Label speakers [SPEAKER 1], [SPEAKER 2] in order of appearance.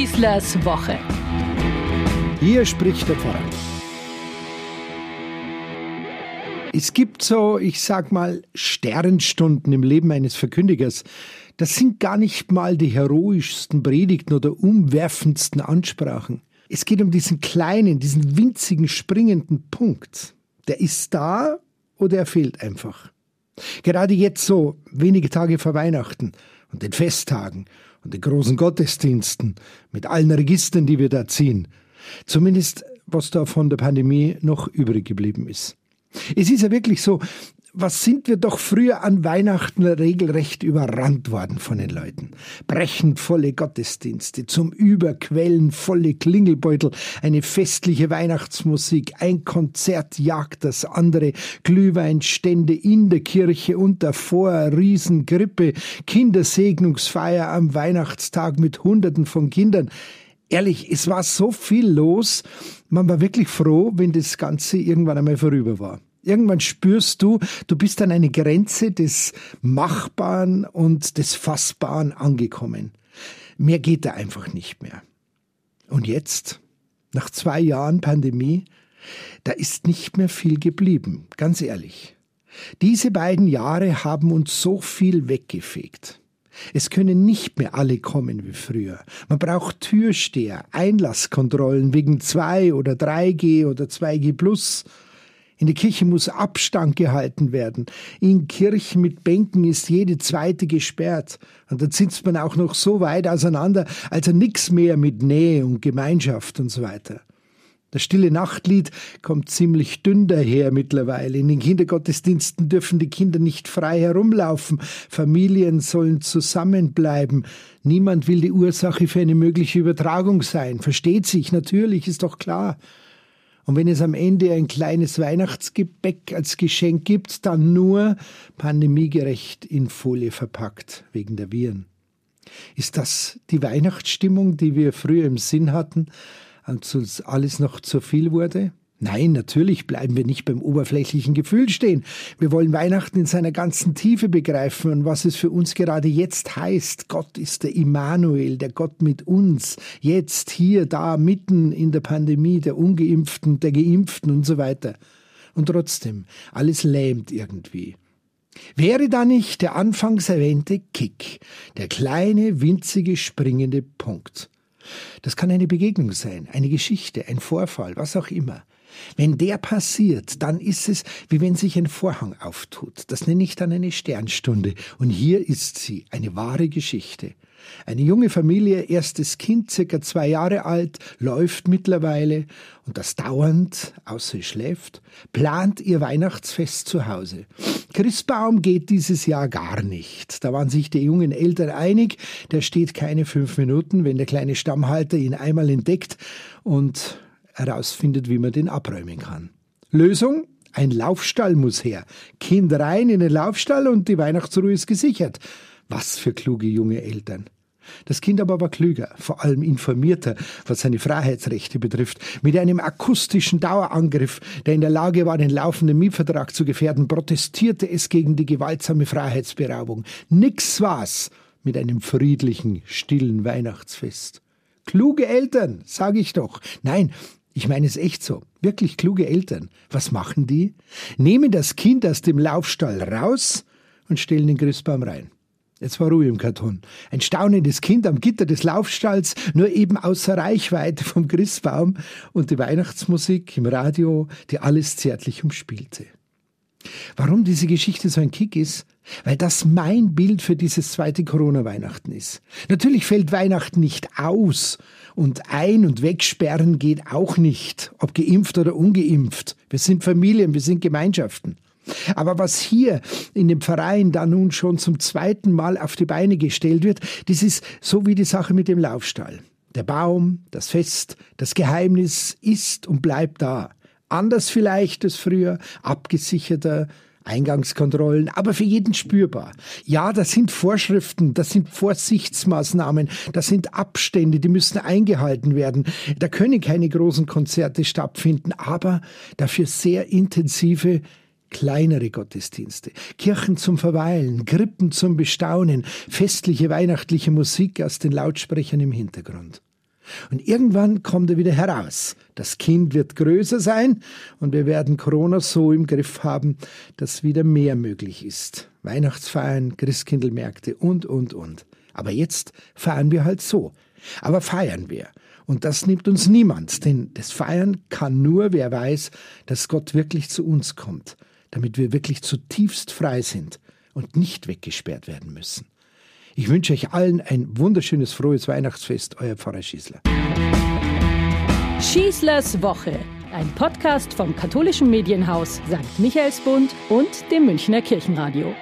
[SPEAKER 1] Schießlers Woche.
[SPEAKER 2] Hier spricht der Pfarrer. Es gibt so, ich sag mal, Sternstunden im Leben eines Verkündigers. Das sind gar nicht mal die heroischsten Predigten oder umwerfendsten Ansprachen. Es geht um diesen kleinen, diesen winzigen, springenden Punkt. Der ist da oder er fehlt einfach. Gerade jetzt so, wenige Tage vor Weihnachten und den Festtagen und den großen Gottesdiensten mit allen Registern, die wir da ziehen. Zumindest was da von der Pandemie noch übrig geblieben ist. Es ist ja wirklich so, was sind wir doch früher an Weihnachten regelrecht überrannt worden von den Leuten. Brechend volle Gottesdienste, zum Überquellen volle Klingelbeutel, eine festliche Weihnachtsmusik, ein Konzert jagt das andere, Glühweinstände in der Kirche und davor, Riesengrippe, Kindersegnungsfeier am Weihnachtstag mit Hunderten von Kindern. Ehrlich, es war so viel los, man war wirklich froh, wenn das Ganze irgendwann einmal vorüber war. Irgendwann spürst du, du bist an eine Grenze des Machbaren und des Fassbaren angekommen. Mehr geht da einfach nicht mehr. Und jetzt, nach zwei Jahren Pandemie, da ist nicht mehr viel geblieben, ganz ehrlich. Diese beiden Jahre haben uns so viel weggefegt. Es können nicht mehr alle kommen wie früher. Man braucht Türsteher, Einlasskontrollen wegen 2 oder 3G oder 2G plus. In der Kirche muss Abstand gehalten werden. In Kirchen mit Bänken ist jede zweite gesperrt. Und dann sitzt man auch noch so weit auseinander, also nix mehr mit Nähe und Gemeinschaft und so weiter. Das stille Nachtlied kommt ziemlich dünn daher mittlerweile. In den Kindergottesdiensten dürfen die Kinder nicht frei herumlaufen. Familien sollen zusammenbleiben. Niemand will die Ursache für eine mögliche Übertragung sein. Versteht sich, natürlich, ist doch klar. Und wenn es am Ende ein kleines Weihnachtsgebäck als Geschenk gibt, dann nur pandemiegerecht in Folie verpackt, wegen der Viren. Ist das die Weihnachtsstimmung, die wir früher im Sinn hatten? als uns alles noch zu viel wurde? Nein, natürlich bleiben wir nicht beim oberflächlichen Gefühl stehen. Wir wollen Weihnachten in seiner ganzen Tiefe begreifen und was es für uns gerade jetzt heißt. Gott ist der Immanuel, der Gott mit uns, jetzt, hier, da, mitten in der Pandemie, der Ungeimpften, der Geimpften und so weiter. Und trotzdem, alles lähmt irgendwie. Wäre da nicht der anfangs erwähnte Kick, der kleine, winzige, springende Punkt? Das kann eine Begegnung sein, eine Geschichte, ein Vorfall, was auch immer. Wenn der passiert, dann ist es, wie wenn sich ein Vorhang auftut. Das nenne ich dann eine Sternstunde. Und hier ist sie, eine wahre Geschichte. Eine junge Familie, erstes Kind, circa zwei Jahre alt, läuft mittlerweile und das dauernd, außer sie schläft, plant ihr Weihnachtsfest zu Hause. Christbaum geht dieses Jahr gar nicht. Da waren sich die jungen Eltern einig, der steht keine fünf Minuten, wenn der kleine Stammhalter ihn einmal entdeckt und herausfindet, wie man den abräumen kann. Lösung? Ein Laufstall muss her. Kind rein in den Laufstall und die Weihnachtsruhe ist gesichert. Was für kluge junge Eltern. Das Kind aber war klüger, vor allem informierter, was seine Freiheitsrechte betrifft. Mit einem akustischen Dauerangriff, der in der Lage war, den laufenden Mietvertrag zu gefährden, protestierte es gegen die gewaltsame Freiheitsberaubung. Nix war's mit einem friedlichen, stillen Weihnachtsfest. Kluge Eltern, sage ich doch. Nein, ich meine es echt so. Wirklich kluge Eltern. Was machen die? Nehmen das Kind aus dem Laufstall raus und stellen den Christbaum rein. Jetzt war Ruhe im Karton. Ein staunendes Kind am Gitter des Laufstalls, nur eben außer Reichweite vom Christbaum und die Weihnachtsmusik im Radio, die alles zärtlich umspielte. Warum diese Geschichte so ein Kick ist? Weil das mein Bild für dieses zweite Corona-Weihnachten ist. Natürlich fällt Weihnachten nicht aus und ein- und wegsperren geht auch nicht, ob geimpft oder ungeimpft. Wir sind Familien, wir sind Gemeinschaften. Aber was hier in dem Verein da nun schon zum zweiten Mal auf die Beine gestellt wird, das ist so wie die Sache mit dem Laufstall. Der Baum, das Fest, das Geheimnis ist und bleibt da. Anders vielleicht als früher, abgesicherter, Eingangskontrollen, aber für jeden spürbar. Ja, das sind Vorschriften, das sind Vorsichtsmaßnahmen, das sind Abstände, die müssen eingehalten werden. Da können keine großen Konzerte stattfinden, aber dafür sehr intensive kleinere Gottesdienste, Kirchen zum Verweilen, Krippen zum Bestaunen, festliche weihnachtliche Musik aus den Lautsprechern im Hintergrund. Und irgendwann kommt er wieder heraus. Das Kind wird größer sein und wir werden Corona so im Griff haben, dass wieder mehr möglich ist. Weihnachtsfeiern, Christkindlmärkte und, und, und. Aber jetzt feiern wir halt so. Aber feiern wir. Und das nimmt uns niemand, denn das Feiern kann nur, wer weiß, dass Gott wirklich zu uns kommt, damit wir wirklich zutiefst frei sind und nicht weggesperrt werden müssen. Ich wünsche euch allen ein wunderschönes, frohes Weihnachtsfest, euer Pfarrer Schießler.
[SPEAKER 1] Schießlers Woche, ein Podcast vom katholischen Medienhaus St. Michaelsbund und dem Münchner Kirchenradio.